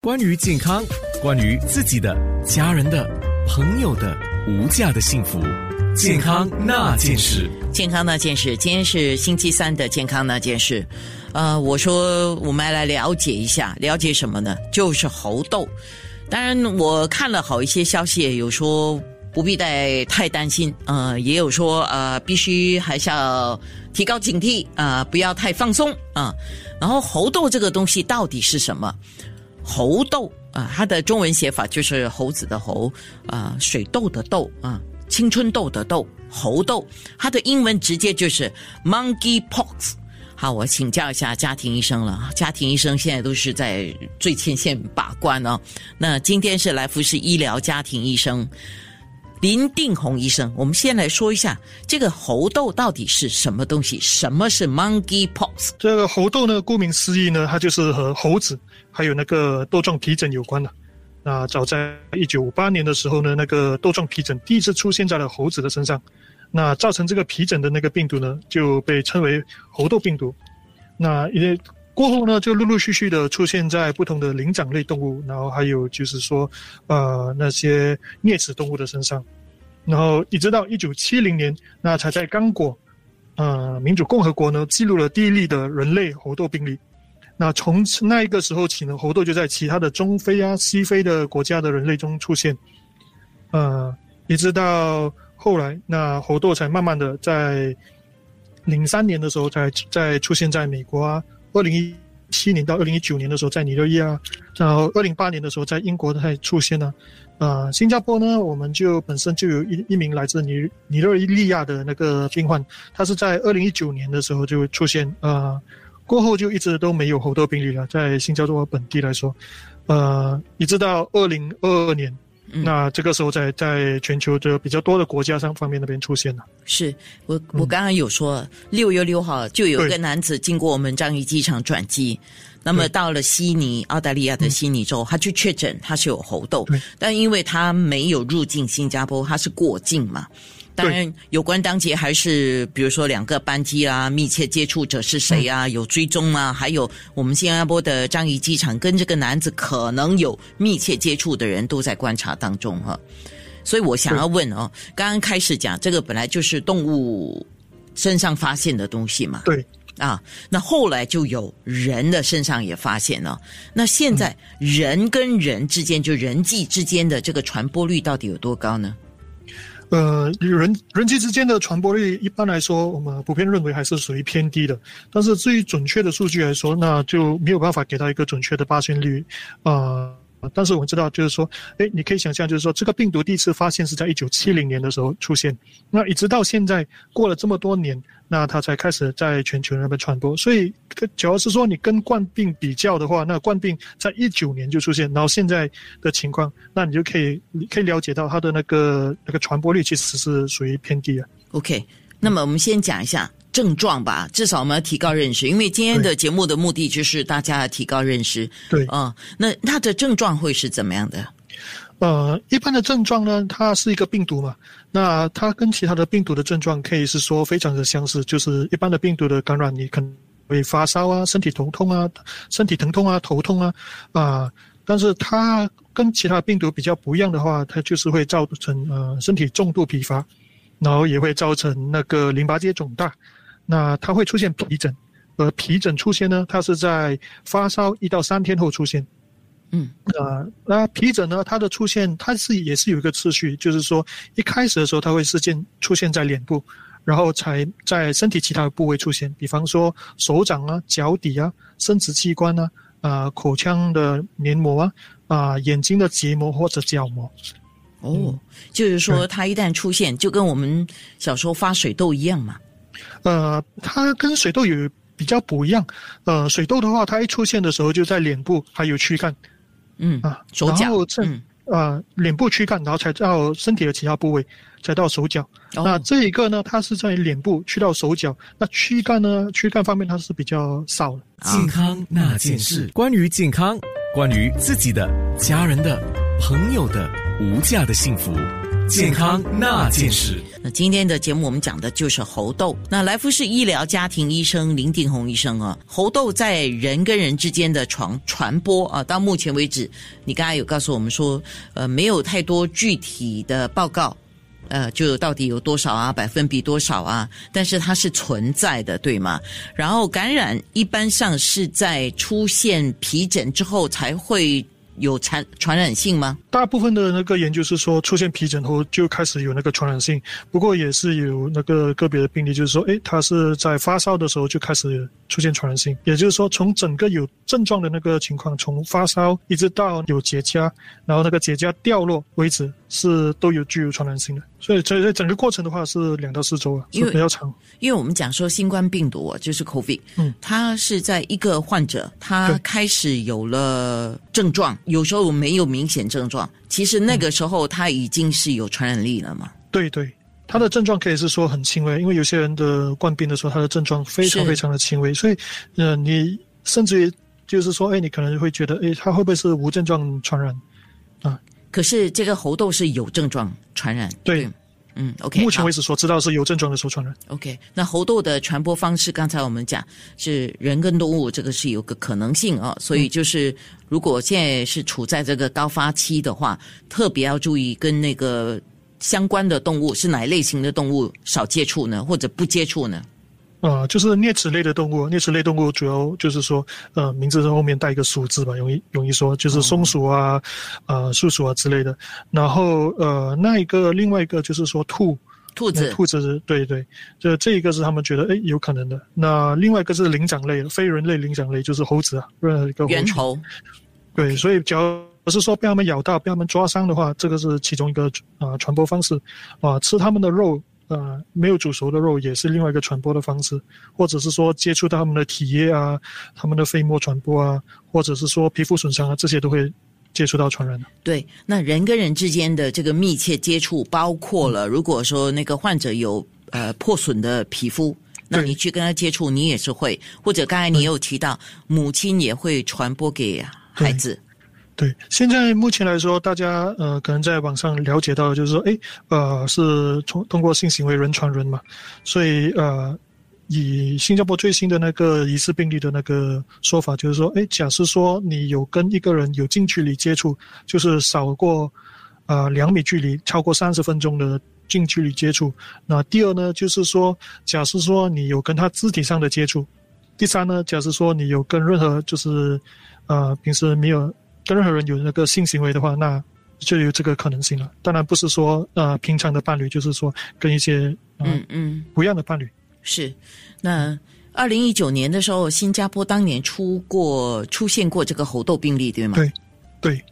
关于健康，关于自己的、家人的、朋友的无价的幸福，健康那件事。健康那件事，今天是星期三的健康那件事。呃，我说我们来了解一下，了解什么呢？就是猴痘。当然，我看了好一些消息，有说不必太太担心，呃，也有说呃，必须还是要提高警惕啊，不要太放松啊。然后猴痘这个东西到底是什么？猴痘啊，它的中文写法就是猴子的猴啊，水痘的痘啊，青春痘的痘，猴痘。它的英文直接就是 monkey pox。好，我请教一下家庭医生了。家庭医生现在都是在最前线把关哦。那今天是来福士医疗家庭医生林定宏医生，我们先来说一下这个猴痘到底是什么东西？什么是 monkey pox？这个猴痘呢，顾名思义呢，它就是和猴子。还有那个豆状皮疹有关的，那早在一九五八年的时候呢，那个豆状皮疹第一次出现在了猴子的身上，那造成这个皮疹的那个病毒呢，就被称为猴痘病毒。那也过后呢，就陆陆续续的出现在不同的灵长类动物，然后还有就是说，呃，那些啮齿动物的身上，然后一直到一九七零年，那才在刚果，呃，民主共和国呢，记录了第一例的人类猴痘病例。那从那一个时候起呢，猴痘就在其他的中非啊、西非的国家的人类中出现，呃，一直到后来，那猴痘才慢慢的在零三年的时候才再出现在美国啊，二零一七年到二零一九年的时候在尼日利亚，然后二零八年的时候在英国才出现呢，呃，新加坡呢，我们就本身就有一一名来自尼尼日利亚的那个病患，他是在二零一九年的时候就出现呃。过后就一直都没有猴痘病例了，在新加坡本地来说，呃，一直到二零二二年，那这个时候在在全球的比较多的国家上方面那边出现了。是我我刚刚有说，六月六号就有一个男子经过我们樟宜机场转机，那么到了悉尼，澳大利亚的悉尼州，他去确诊他是有猴痘，但因为他没有入境新加坡，他是过境嘛。当然，有关当节还是比如说两个班机啊，密切接触者是谁啊？有追踪吗？还有我们新加坡的樟宜机场跟这个男子可能有密切接触的人都在观察当中哈。所以我想要问哦，刚刚开始讲这个本来就是动物身上发现的东西嘛？对啊，那后来就有人的身上也发现了。那现在人跟人之间，就人际之间的这个传播率到底有多高呢？呃，人人机之间的传播率一般来说，我们普遍认为还是属于偏低的。但是至于准确的数据来说，那就没有办法给到一个准确的发现率，啊。但是我们知道，就是说，哎，你可以想象，就是说，这个病毒第一次发现是在一九七零年的时候出现，那一直到现在过了这么多年，那它才开始在全球那边传播。所以，主要是说你跟冠病比较的话，那冠病在一九年就出现，然后现在的情况，那你就可以可以了解到它的那个那个传播率其实是属于偏低的。OK，那么我们先讲一下。症状吧，至少我们要提高认识，因为今天的节目的目的就是大家提高认识。对，啊，那它的症状会是怎么样的？呃，一般的症状呢，它是一个病毒嘛，那它跟其他的病毒的症状可以是说非常的相似，就是一般的病毒的感染，你可能会发烧啊，身体头痛啊，身体疼痛啊，头痛啊，啊，但是它跟其他病毒比较不一样的话，它就是会造成呃身体重度疲乏，然后也会造成那个淋巴结肿大。那它会出现皮疹，而皮疹出现呢，它是在发烧一到三天后出现。嗯，啊，那皮疹呢，它的出现它是也是有一个次序，就是说一开始的时候它会事件出现在脸部，然后才在身体其他的部位出现，比方说手掌啊、脚底啊、生殖器官啊、啊口腔的黏膜啊、啊眼睛的结膜或者角膜。哦，就是说它一旦出现，就跟我们小时候发水痘一样嘛。呃，它跟水痘有比较不一样。呃，水痘的话，它一出现的时候就在脸部还有躯干，嗯啊，手脚，嗯啊，脸部躯干，然后才到身体的其他部位，才到手脚。那这一个呢，它是在脸部去到手脚，那躯干呢，躯干方面它是比较少的。健康那件事，关于健康，关于自己的、家人的、朋友的无价的幸福。健康那件事。那今天的节目我们讲的就是猴痘。那来福士医疗家庭医生林定红医生啊，猴痘在人跟人之间的传传播啊，到目前为止，你刚才有告诉我们说，呃，没有太多具体的报告。呃，就到底有多少啊？百分比多少啊？但是它是存在的，对吗？然后感染一般上是在出现皮疹之后才会有传传染性吗？大部分的那个研究是说，出现皮疹后就开始有那个传染性。不过也是有那个个别的病例，就是说，诶，他是在发烧的时候就开始出现传染性。也就是说，从整个有症状的那个情况，从发烧一直到有结痂，然后那个结痂掉落为止，是都有具有传染性的。所以，这整个过程的话是两到四周啊，是比较长。因为我们讲说新冠病毒啊，就是 COVID，嗯，它是在一个患者他开始有了症状，有时候没有明显症状，其实那个时候他已经是有传染力了嘛。对对，他的症状可以是说很轻微，因为有些人的冠病的时候，他的症状非常非常的轻微，所以，呃，你甚至于就是说，哎，你可能会觉得，哎，他会不会是无症状传染啊？可是这个猴痘是有症状传染，对，嗯，OK。目前为止所知道是有症状的时候传染。OK，那猴痘的传播方式，刚才我们讲是人跟动物，这个是有个可能性啊。所以就是如果现在是处在这个高发期的话，特别要注意跟那个相关的动物是哪类型的动物少接触呢，或者不接触呢？啊，就是啮齿类的动物。啮齿类动物主要就是说，呃，名字后面带一个“鼠”字吧，容易容易说，就是松鼠啊，呃，树鼠啊之类的。然后，呃，那一个另外一个就是说兔，兔子，兔子，对对，这这一个是他们觉得哎有可能的。那另外一个是灵长类，非人类灵长类，就是猴子啊，任何一个猿猴。对，所以只要不是说被他们咬到、被他们抓伤的话，这个是其中一个啊传播方式。啊，吃他们的肉。呃，没有煮熟的肉也是另外一个传播的方式，或者是说接触到他们的体液啊、他们的飞沫传播啊，或者是说皮肤损伤啊，这些都会接触到传染的。对，那人跟人之间的这个密切接触，包括了如果说那个患者有呃破损的皮肤，那你去跟他接触，你也是会，或者刚才你有提到母亲也会传播给孩子。对，现在目前来说，大家呃可能在网上了解到，就是说，哎，呃，是从通过性行为人传人嘛，所以呃，以新加坡最新的那个疑似病例的那个说法，就是说，哎，假设说你有跟一个人有近距离接触，就是少过呃两米距离，超过三十分钟的近距离接触，那第二呢，就是说，假设说你有跟他肢体上的接触，第三呢，假设说你有跟任何就是呃平时没有。跟任何人有那个性行为的话，那就有这个可能性了。当然不是说呃平常的伴侣，就是说跟一些嗯嗯不一样的伴侣。是，那二零一九年的时候，新加坡当年出过出现过这个猴痘病例，对吗？对，对。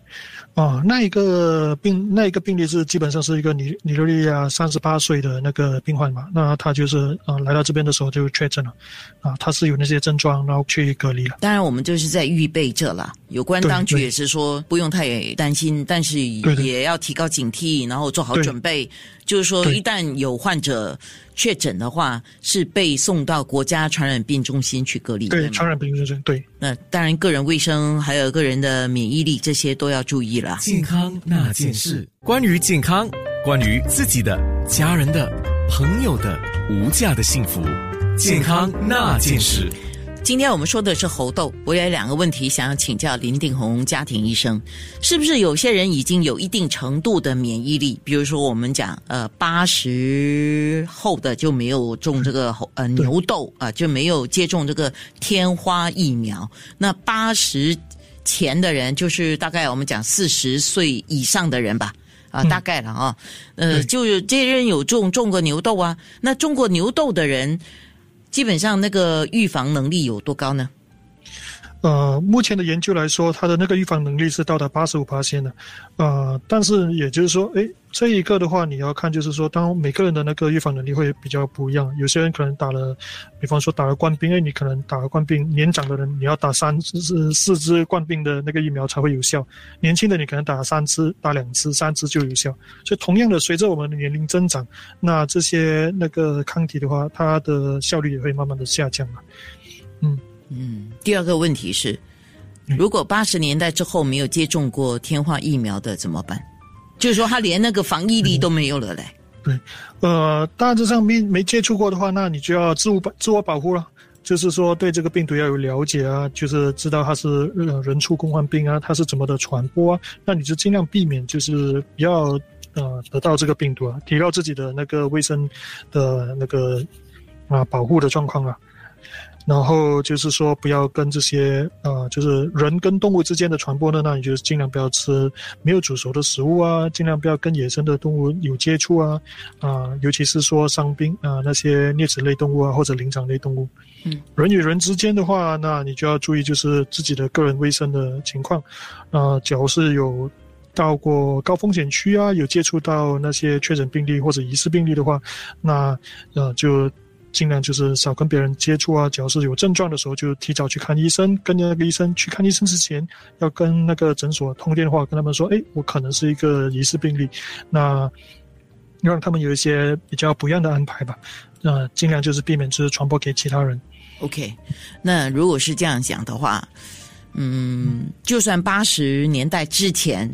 哦，那一个病，那一个病例是基本上是一个尼尼日利亚三十八岁的那个病患嘛，那他就是啊来到这边的时候就确诊了，啊他是有那些症状，然后去隔离了。当然，我们就是在预备着了，有关当局也是说不用太担心，但是也要提高警惕，然后做好准备。就是说，一旦有患者确诊的话，是被送到国家传染病中心去隔离。对，传染病中心。对。那当然，个人卫生还有个人的免疫力，这些都要注意了。健康那件事，关于健康，关于自己的、家人的、朋友的无价的幸福，健康那件事。今天我们说的是猴痘，我有两个问题想要请教林定红家庭医生，是不是有些人已经有一定程度的免疫力？比如说我们讲，呃，八十后的就没有中这个猴呃牛痘啊，就没有接种这个天花疫苗。那八十前的人，就是大概我们讲四十岁以上的人吧，啊，大概了啊，呃，就是这些人有中中过牛痘啊，那种过牛痘的人。基本上那个预防能力有多高呢？呃，目前的研究来说，它的那个预防能力是到达八十五八千的，呃，但是也就是说，哎，这一个的话，你要看就是说，当每个人的那个预防能力会比较不一样，有些人可能打了，比方说打了冠病，哎，你可能打了冠病，年长的人你要打三支、四支冠病的那个疫苗才会有效，年轻的你可能打三支、打两支、三支就有效。所以，同样的，随着我们的年龄增长，那这些那个抗体的话，它的效率也会慢慢的下降了，嗯。嗯，第二个问题是，如果八十年代之后没有接种过天花疫苗的怎么办？就是说他连那个防疫力都没有了嘞。对，呃，大致上没没接触过的话，那你就要自我保自我保护了。就是说对这个病毒要有了解啊，就是知道它是呃人畜共患病啊，它是怎么的传播啊，那你就尽量避免，就是不要呃得到这个病毒啊，提高自己的那个卫生的那个啊保护的状况啊。然后就是说，不要跟这些呃，就是人跟动物之间的传播呢，那你就尽量不要吃没有煮熟的食物啊，尽量不要跟野生的动物有接触啊，啊，尤其是说伤兵啊那些啮齿类动物啊或者灵长类动物。嗯，人与人之间的话，那你就要注意就是自己的个人卫生的情况，啊，假如是有到过高风险区啊，有接触到那些确诊病例或者疑似病例的话，那呃就。尽量就是少跟别人接触啊，只要是有症状的时候就提早去看医生。跟着那个医生去看医生之前，要跟那个诊所通电话，跟他们说：“哎，我可能是一个疑似病例。”那让他们有一些比较不一样的安排吧。那尽量就是避免就是传播给其他人。OK，那如果是这样讲的话，嗯，就算八十年代之前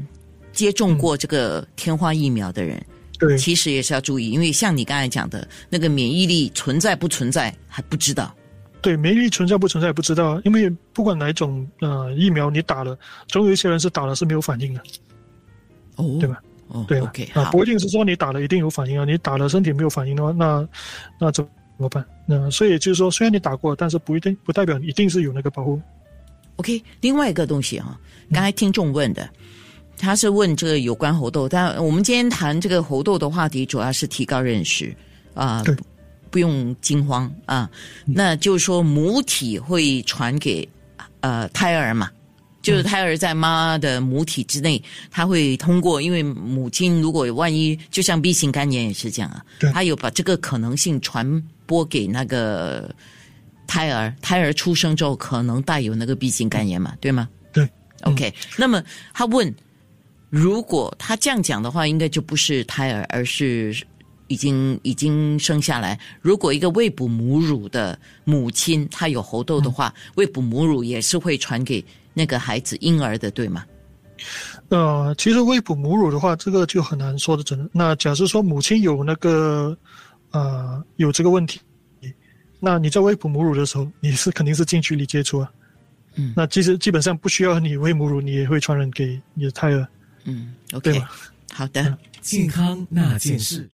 接种过这个天花疫苗的人。对，其实也是要注意，因为像你刚才讲的那个免疫力存在不存在还不知道。对，免疫力存在不存在也不知道，因为不管哪一种呃疫苗你打了，总有一些人是打了是没有反应的。哦，对吧？哦，对，OK，啊，不一定是说你打了一定有反应啊，你打了身体没有反应的话，那那怎么办？那所以就是说，虽然你打过，但是不一定不代表你一定是有那个保护。OK，另外一个东西啊，刚才听众问的。他是问这个有关猴痘，但我们今天谈这个猴痘的话题，主要是提高认识啊，不用惊慌啊。那就是说母体会传给呃胎儿嘛，就是胎儿在妈的母体之内，他会通过，因为母亲如果万一就像 B 型肝炎也是这样啊，他有把这个可能性传播给那个胎儿，胎儿出生之后可能带有那个 B 型肝炎嘛，对吗？对，OK。那么他问。如果他这样讲的话，应该就不是胎儿，而是已经已经生下来。如果一个未哺母乳的母亲她有喉痘的话，未哺母乳也是会传给那个孩子婴儿的，对吗？呃，其实未哺母乳的话，这个就很难说的准。那假设说母亲有那个呃有这个问题，那你在喂哺母乳的时候，你是肯定是近距离接触啊。嗯，那其实基本上不需要你喂母乳，你也会传染给你的胎儿。嗯，OK，好的，健康那件事。